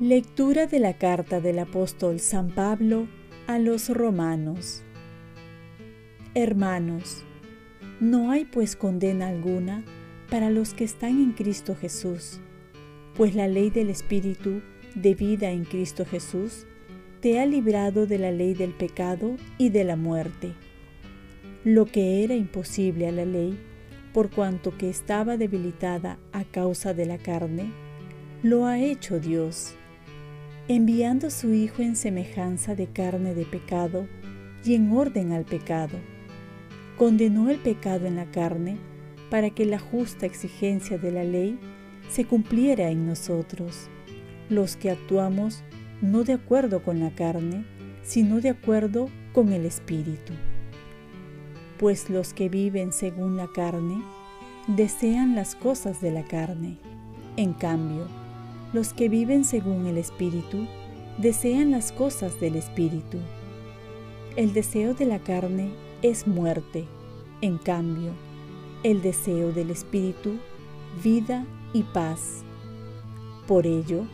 Lectura de la carta del apóstol San Pablo a los romanos. Hermanos, no hay pues condena alguna para los que están en Cristo Jesús, pues la ley del Espíritu de vida en Cristo Jesús te ha librado de la ley del pecado y de la muerte. Lo que era imposible a la ley, por cuanto que estaba debilitada a causa de la carne, lo ha hecho Dios enviando a su Hijo en semejanza de carne de pecado y en orden al pecado. Condenó el pecado en la carne para que la justa exigencia de la ley se cumpliera en nosotros, los que actuamos no de acuerdo con la carne, sino de acuerdo con el Espíritu. Pues los que viven según la carne desean las cosas de la carne. En cambio, los que viven según el Espíritu desean las cosas del Espíritu. El deseo de la carne es muerte, en cambio, el deseo del Espíritu, vida y paz. Por ello,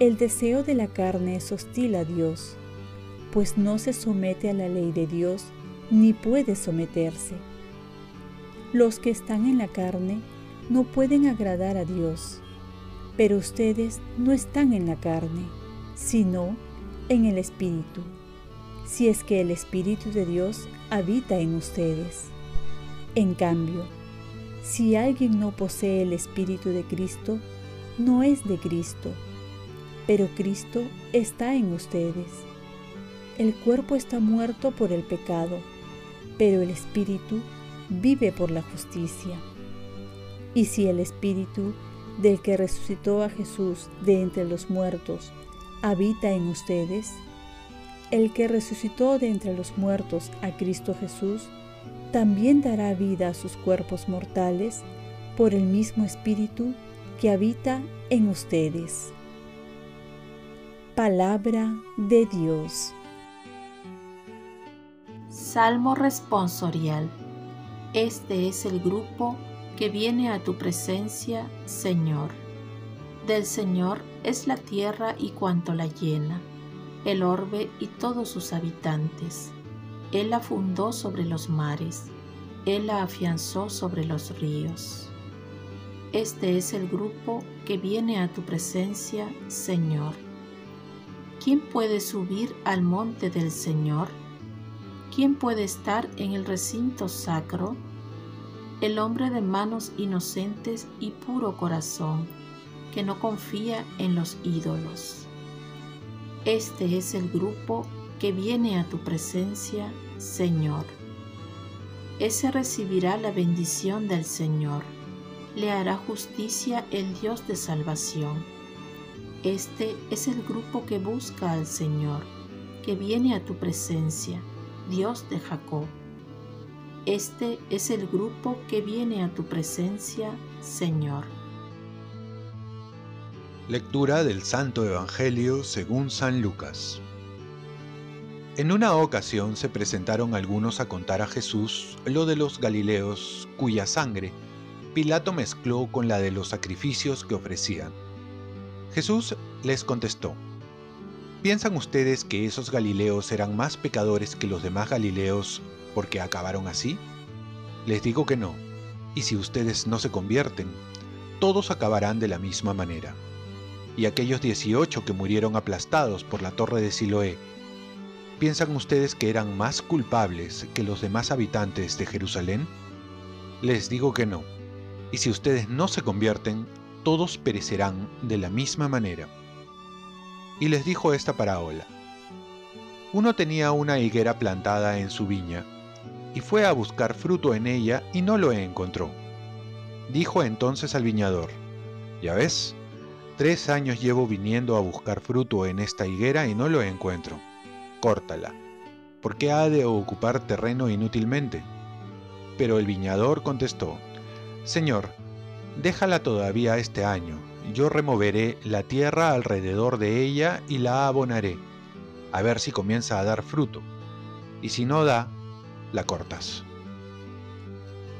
el deseo de la carne es hostil a Dios, pues no se somete a la ley de Dios ni puede someterse. Los que están en la carne no pueden agradar a Dios pero ustedes no están en la carne, sino en el Espíritu, si es que el Espíritu de Dios habita en ustedes. En cambio, si alguien no posee el Espíritu de Cristo, no es de Cristo, pero Cristo está en ustedes. El cuerpo está muerto por el pecado, pero el Espíritu vive por la justicia. Y si el Espíritu del que resucitó a Jesús de entre los muertos habita en ustedes, el que resucitó de entre los muertos a Cristo Jesús, también dará vida a sus cuerpos mortales por el mismo Espíritu que habita en ustedes. Palabra de Dios. Salmo responsorial. Este es el grupo que viene a tu presencia, Señor. Del Señor es la tierra y cuanto la llena, el orbe y todos sus habitantes. Él la fundó sobre los mares, Él la afianzó sobre los ríos. Este es el grupo que viene a tu presencia, Señor. ¿Quién puede subir al monte del Señor? ¿Quién puede estar en el recinto sacro? el hombre de manos inocentes y puro corazón, que no confía en los ídolos. Este es el grupo que viene a tu presencia, Señor. Ese recibirá la bendición del Señor. Le hará justicia el Dios de salvación. Este es el grupo que busca al Señor, que viene a tu presencia, Dios de Jacob. Este es el grupo que viene a tu presencia, Señor. Lectura del Santo Evangelio según San Lucas. En una ocasión se presentaron algunos a contar a Jesús lo de los Galileos cuya sangre Pilato mezcló con la de los sacrificios que ofrecían. Jesús les contestó, ¿Piensan ustedes que esos Galileos eran más pecadores que los demás Galileos porque acabaron así? Les digo que no, y si ustedes no se convierten, todos acabarán de la misma manera. Y aquellos 18 que murieron aplastados por la torre de Siloé, ¿piensan ustedes que eran más culpables que los demás habitantes de Jerusalén? Les digo que no, y si ustedes no se convierten, todos perecerán de la misma manera. Y les dijo esta parábola. Uno tenía una higuera plantada en su viña, y fue a buscar fruto en ella y no lo encontró. Dijo entonces al viñador, Ya ves, tres años llevo viniendo a buscar fruto en esta higuera y no lo encuentro. Córtala, porque ha de ocupar terreno inútilmente. Pero el viñador contestó, Señor, déjala todavía este año, yo removeré la tierra alrededor de ella y la abonaré a ver si comienza a dar fruto. Y si no da, la cortas.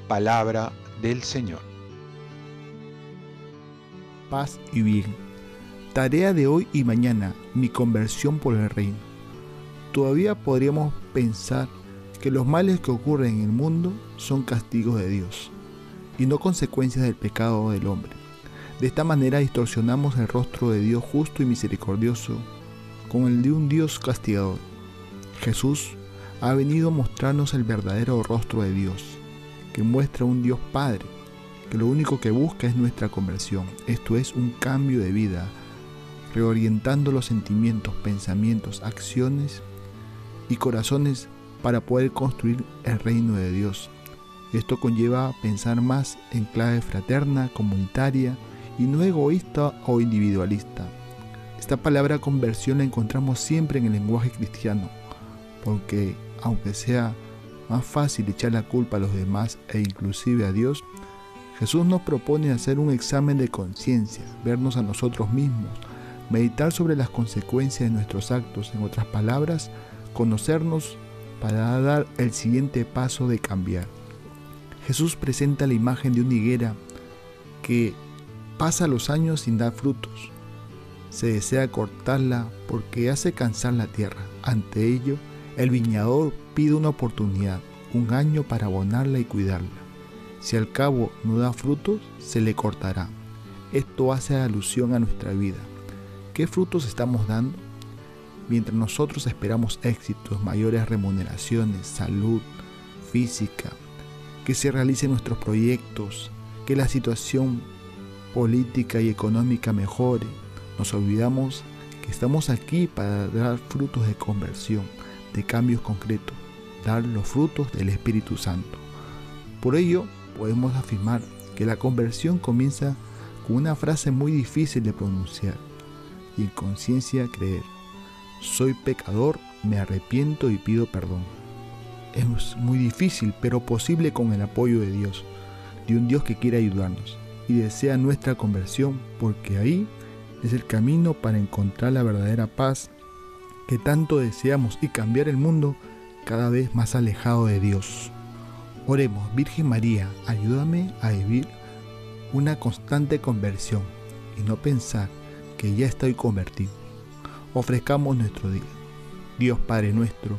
Palabra del Señor. Paz y bien. Tarea de hoy y mañana, mi conversión por el reino. Todavía podríamos pensar que los males que ocurren en el mundo son castigos de Dios y no consecuencias del pecado del hombre. De esta manera distorsionamos el rostro de Dios justo y misericordioso con el de un Dios castigador. Jesús ha venido a mostrarnos el verdadero rostro de Dios, que muestra un Dios Padre, que lo único que busca es nuestra conversión, esto es un cambio de vida, reorientando los sentimientos, pensamientos, acciones y corazones para poder construir el reino de Dios. Esto conlleva pensar más en clave fraterna, comunitaria y no egoísta o individualista. Esta palabra conversión la encontramos siempre en el lenguaje cristiano, porque aunque sea más fácil echar la culpa a los demás e inclusive a Dios, Jesús nos propone hacer un examen de conciencia, vernos a nosotros mismos, meditar sobre las consecuencias de nuestros actos, en otras palabras, conocernos para dar el siguiente paso de cambiar. Jesús presenta la imagen de una higuera que pasa los años sin dar frutos, se desea cortarla porque hace cansar la tierra. Ante ello, el viñador pide una oportunidad, un año para abonarla y cuidarla. Si al cabo no da frutos, se le cortará. Esto hace alusión a nuestra vida. ¿Qué frutos estamos dando? Mientras nosotros esperamos éxitos, mayores remuneraciones, salud física, que se realicen nuestros proyectos, que la situación política y económica mejore, nos olvidamos que estamos aquí para dar frutos de conversión, de cambios concretos, dar los frutos del Espíritu Santo. Por ello, podemos afirmar que la conversión comienza con una frase muy difícil de pronunciar y en conciencia creer. Soy pecador, me arrepiento y pido perdón. Es muy difícil, pero posible con el apoyo de Dios, de un Dios que quiere ayudarnos y desea nuestra conversión, porque ahí es el camino para encontrar la verdadera paz que tanto deseamos y cambiar el mundo cada vez más alejado de Dios. Oremos, Virgen María, ayúdame a vivir una constante conversión y no pensar que ya estoy convertido. Ofrezcamos nuestro día. Dios Padre nuestro,